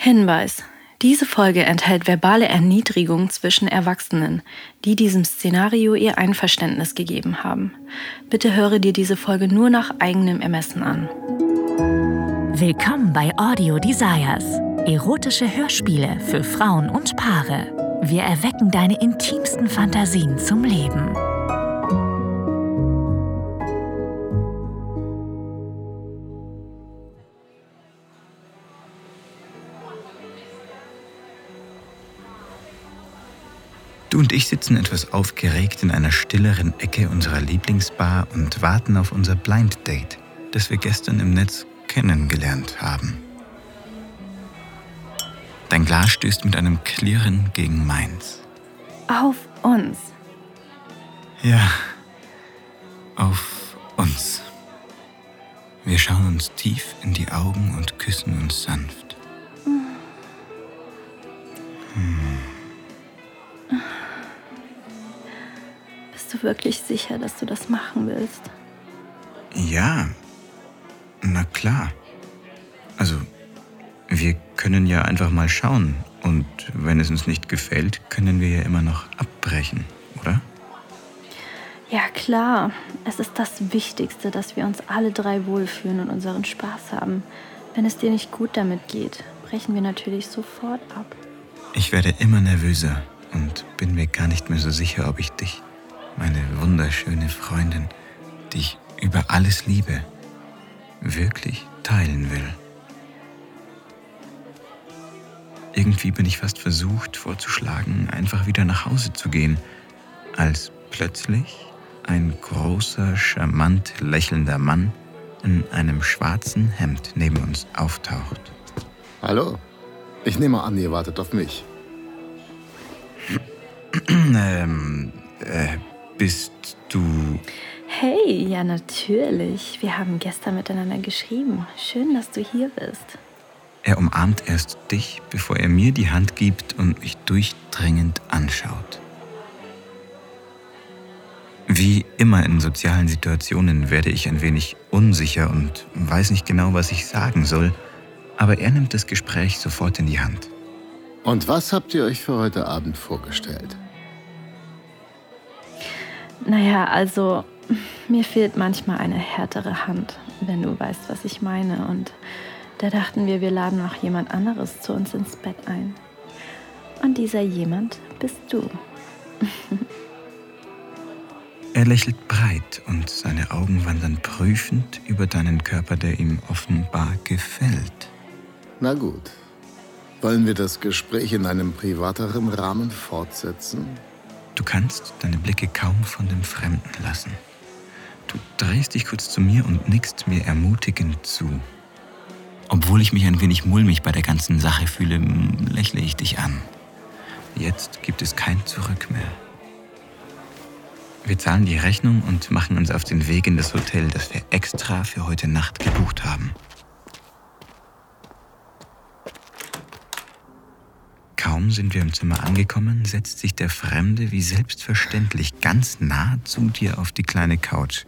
Hinweis. Diese Folge enthält verbale Erniedrigung zwischen Erwachsenen, die diesem Szenario ihr Einverständnis gegeben haben. Bitte höre dir diese Folge nur nach eigenem Ermessen an. Willkommen bei Audio Desires. Erotische Hörspiele für Frauen und Paare. Wir erwecken deine intimsten Fantasien zum Leben. Du und ich sitzen etwas aufgeregt in einer stilleren Ecke unserer Lieblingsbar und warten auf unser Blind Date, das wir gestern im Netz kennengelernt haben. Dein Glas stößt mit einem Klirren gegen meins. Auf uns. Ja, auf uns. Wir schauen uns tief in die Augen und küssen uns sanft. Bist du wirklich sicher, dass du das machen willst? Ja, na klar. Also, wir können ja einfach mal schauen. Und wenn es uns nicht gefällt, können wir ja immer noch abbrechen, oder? Ja, klar. Es ist das Wichtigste, dass wir uns alle drei wohlfühlen und unseren Spaß haben. Wenn es dir nicht gut damit geht, brechen wir natürlich sofort ab. Ich werde immer nervöser und bin mir gar nicht mehr so sicher, ob ich dich, meine wunderschöne Freundin, die ich über alles liebe, wirklich teilen will. Irgendwie bin ich fast versucht vorzuschlagen, einfach wieder nach Hause zu gehen, als plötzlich ein großer, charmant lächelnder Mann in einem schwarzen Hemd neben uns auftaucht. Hallo? Ich nehme an, ihr wartet auf mich. ähm, äh, bist du. Hey, ja natürlich. Wir haben gestern miteinander geschrieben. Schön, dass du hier bist. Er umarmt erst dich, bevor er mir die Hand gibt und mich durchdringend anschaut. Wie immer in sozialen Situationen werde ich ein wenig unsicher und weiß nicht genau, was ich sagen soll, aber er nimmt das Gespräch sofort in die Hand. Und was habt ihr euch für heute Abend vorgestellt? Naja, also mir fehlt manchmal eine härtere Hand, wenn du weißt, was ich meine. Und da dachten wir, wir laden noch jemand anderes zu uns ins Bett ein. Und dieser jemand bist du. Er lächelt breit und seine Augen wandern prüfend über deinen Körper, der ihm offenbar gefällt. Na gut. Wollen wir das Gespräch in einem privateren Rahmen fortsetzen? Du kannst deine Blicke kaum von dem Fremden lassen. Du drehst dich kurz zu mir und nickst mir ermutigend zu. Obwohl ich mich ein wenig mulmig bei der ganzen Sache fühle, lächle ich dich an. Jetzt gibt es kein Zurück mehr. Wir zahlen die Rechnung und machen uns auf den Weg in das Hotel, das wir extra für heute Nacht gebucht haben. Kaum sind wir im Zimmer angekommen, setzt sich der Fremde wie selbstverständlich ganz nah zu dir auf die kleine Couch,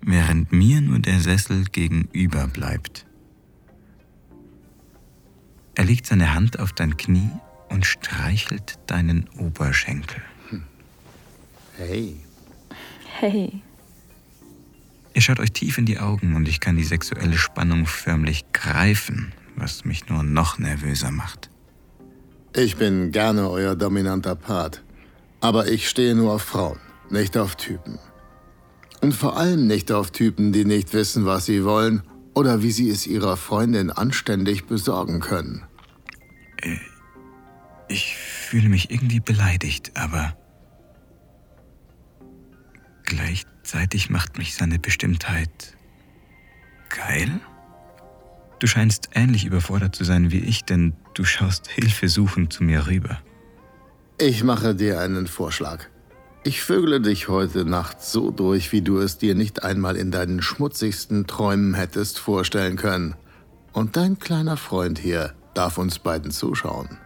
während mir nur der Sessel gegenüber bleibt. Er legt seine Hand auf dein Knie und streichelt deinen Oberschenkel. Hey, Hey, Ihr schaut euch tief in die Augen und ich kann die sexuelle Spannung förmlich greifen, was mich nur noch nervöser macht. Ich bin gerne euer dominanter Part. Aber ich stehe nur auf Frauen, nicht auf Typen. Und vor allem nicht auf Typen, die nicht wissen, was sie wollen oder wie sie es ihrer Freundin anständig besorgen können. Ich fühle mich irgendwie beleidigt, aber gleichzeitig macht mich seine Bestimmtheit geil. Du scheinst ähnlich überfordert zu sein wie ich, denn du schaust hilfesuchend zu mir rüber. Ich mache dir einen Vorschlag. Ich vögele dich heute Nacht so durch, wie du es dir nicht einmal in deinen schmutzigsten Träumen hättest vorstellen können. Und dein kleiner Freund hier darf uns beiden zuschauen.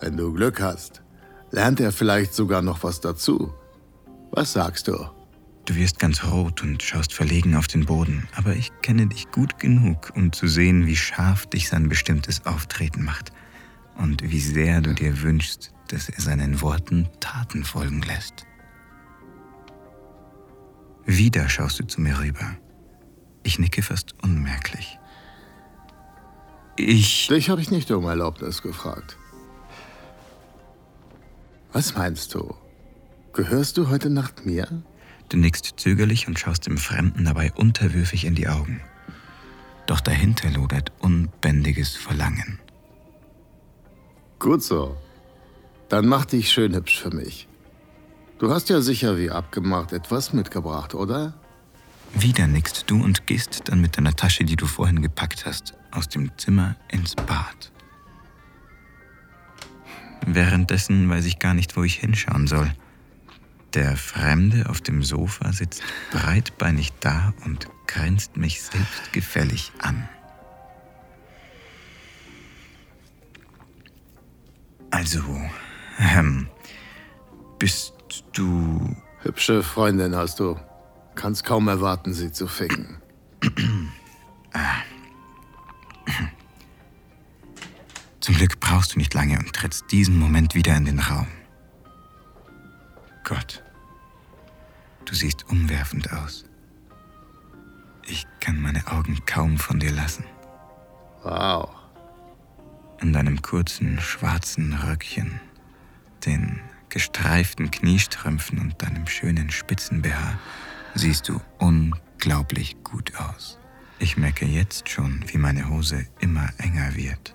Wenn du Glück hast, lernt er vielleicht sogar noch was dazu. Was sagst du? Du wirst ganz rot und schaust verlegen auf den Boden, aber ich kenne dich gut genug, um zu sehen, wie scharf dich sein bestimmtes Auftreten macht und wie sehr du dir wünschst, dass er seinen Worten Taten folgen lässt. Wieder schaust du zu mir rüber. Ich nicke fast unmerklich. Ich. Dich habe ich nicht um Erlaubnis gefragt. Was meinst du? Gehörst du heute Nacht mir? Du nickst zögerlich und schaust dem Fremden dabei unterwürfig in die Augen. Doch dahinter lodert unbändiges Verlangen. Gut so. Dann mach dich schön hübsch für mich. Du hast ja sicher wie abgemacht etwas mitgebracht, oder? Wieder nickst du und gehst dann mit deiner Tasche, die du vorhin gepackt hast, aus dem Zimmer ins Bad. Währenddessen weiß ich gar nicht, wo ich hinschauen soll. Der Fremde auf dem Sofa sitzt breitbeinig da und grinst mich selbstgefällig an. Also, ähm, bist du. Hübsche Freundin hast du. Kannst kaum erwarten, sie zu ficken. Zum Glück brauchst du nicht lange und trittst diesen Moment wieder in den Raum. Gott, du siehst umwerfend aus. Ich kann meine Augen kaum von dir lassen. Wow. In deinem kurzen schwarzen Röckchen, den gestreiften Kniestrümpfen und deinem schönen Spitzenbehaar siehst du unglaublich gut aus. Ich merke jetzt schon, wie meine Hose immer enger wird.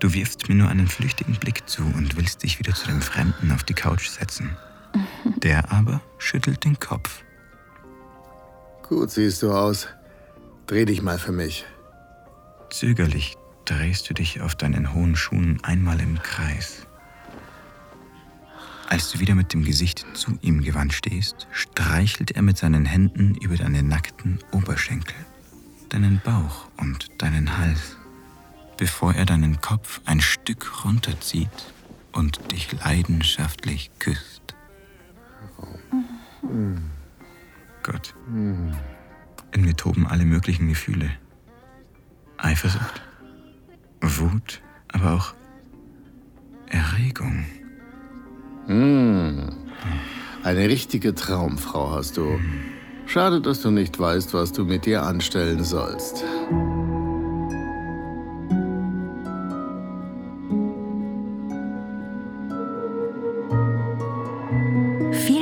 Du wirfst mir nur einen flüchtigen Blick zu und willst dich wieder zu dem Fremden auf die Couch setzen. Der aber schüttelt den Kopf. Gut siehst du aus. Dreh dich mal für mich. Zögerlich drehst du dich auf deinen hohen Schuhen einmal im Kreis. Als du wieder mit dem Gesicht zu ihm gewandt stehst, streichelt er mit seinen Händen über deine nackten Oberschenkel, deinen Bauch und deinen Hals, bevor er deinen Kopf ein Stück runterzieht und dich leidenschaftlich küsst. Gott. In mir toben alle möglichen Gefühle. Eifersucht, Wut, aber auch Erregung. Hm. Eine richtige Traumfrau hast du. Schade, dass du nicht weißt, was du mit ihr anstellen sollst.